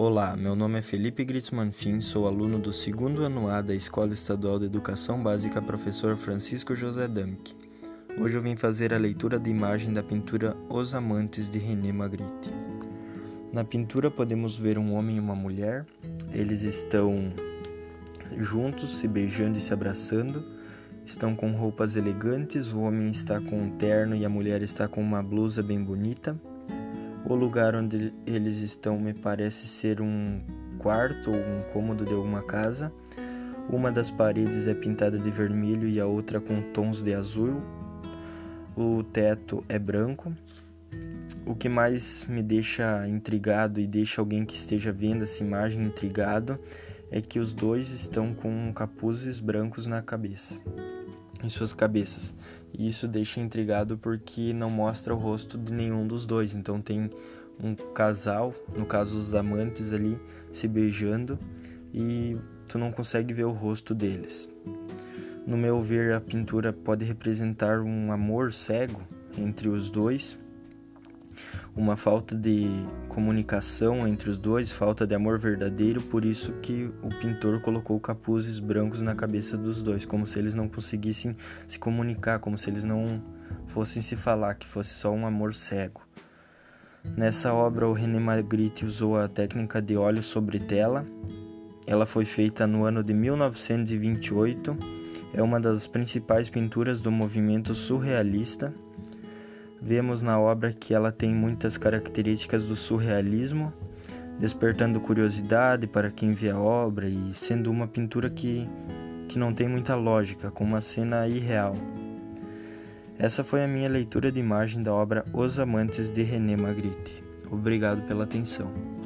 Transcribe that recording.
Olá, meu nome é Felipe Gritzmann Fim, sou aluno do segundo ano A da Escola Estadual de Educação Básica Professor Francisco José Damke. Hoje eu vim fazer a leitura de imagem da pintura Os Amantes de René Magritte. Na pintura podemos ver um homem e uma mulher, eles estão juntos, se beijando e se abraçando, estão com roupas elegantes, o homem está com um terno e a mulher está com uma blusa bem bonita. O lugar onde eles estão me parece ser um quarto ou um cômodo de alguma casa. Uma das paredes é pintada de vermelho e a outra com tons de azul. O teto é branco. O que mais me deixa intrigado e deixa alguém que esteja vendo essa imagem intrigado é que os dois estão com capuzes brancos na cabeça, em suas cabeças. E isso deixa intrigado porque não mostra o rosto de nenhum dos dois. Então tem um casal, no caso os amantes ali, se beijando e tu não consegue ver o rosto deles. No meu ver, a pintura pode representar um amor cego entre os dois uma falta de comunicação entre os dois, falta de amor verdadeiro, por isso que o pintor colocou capuzes brancos na cabeça dos dois, como se eles não conseguissem se comunicar, como se eles não fossem se falar, que fosse só um amor cego. Nessa obra, o René Magritte usou a técnica de óleo sobre tela. Ela foi feita no ano de 1928. É uma das principais pinturas do movimento surrealista Vemos na obra que ela tem muitas características do surrealismo, despertando curiosidade para quem vê a obra e sendo uma pintura que, que não tem muita lógica, com uma cena irreal. Essa foi a minha leitura de imagem da obra Os Amantes de René Magritte. Obrigado pela atenção.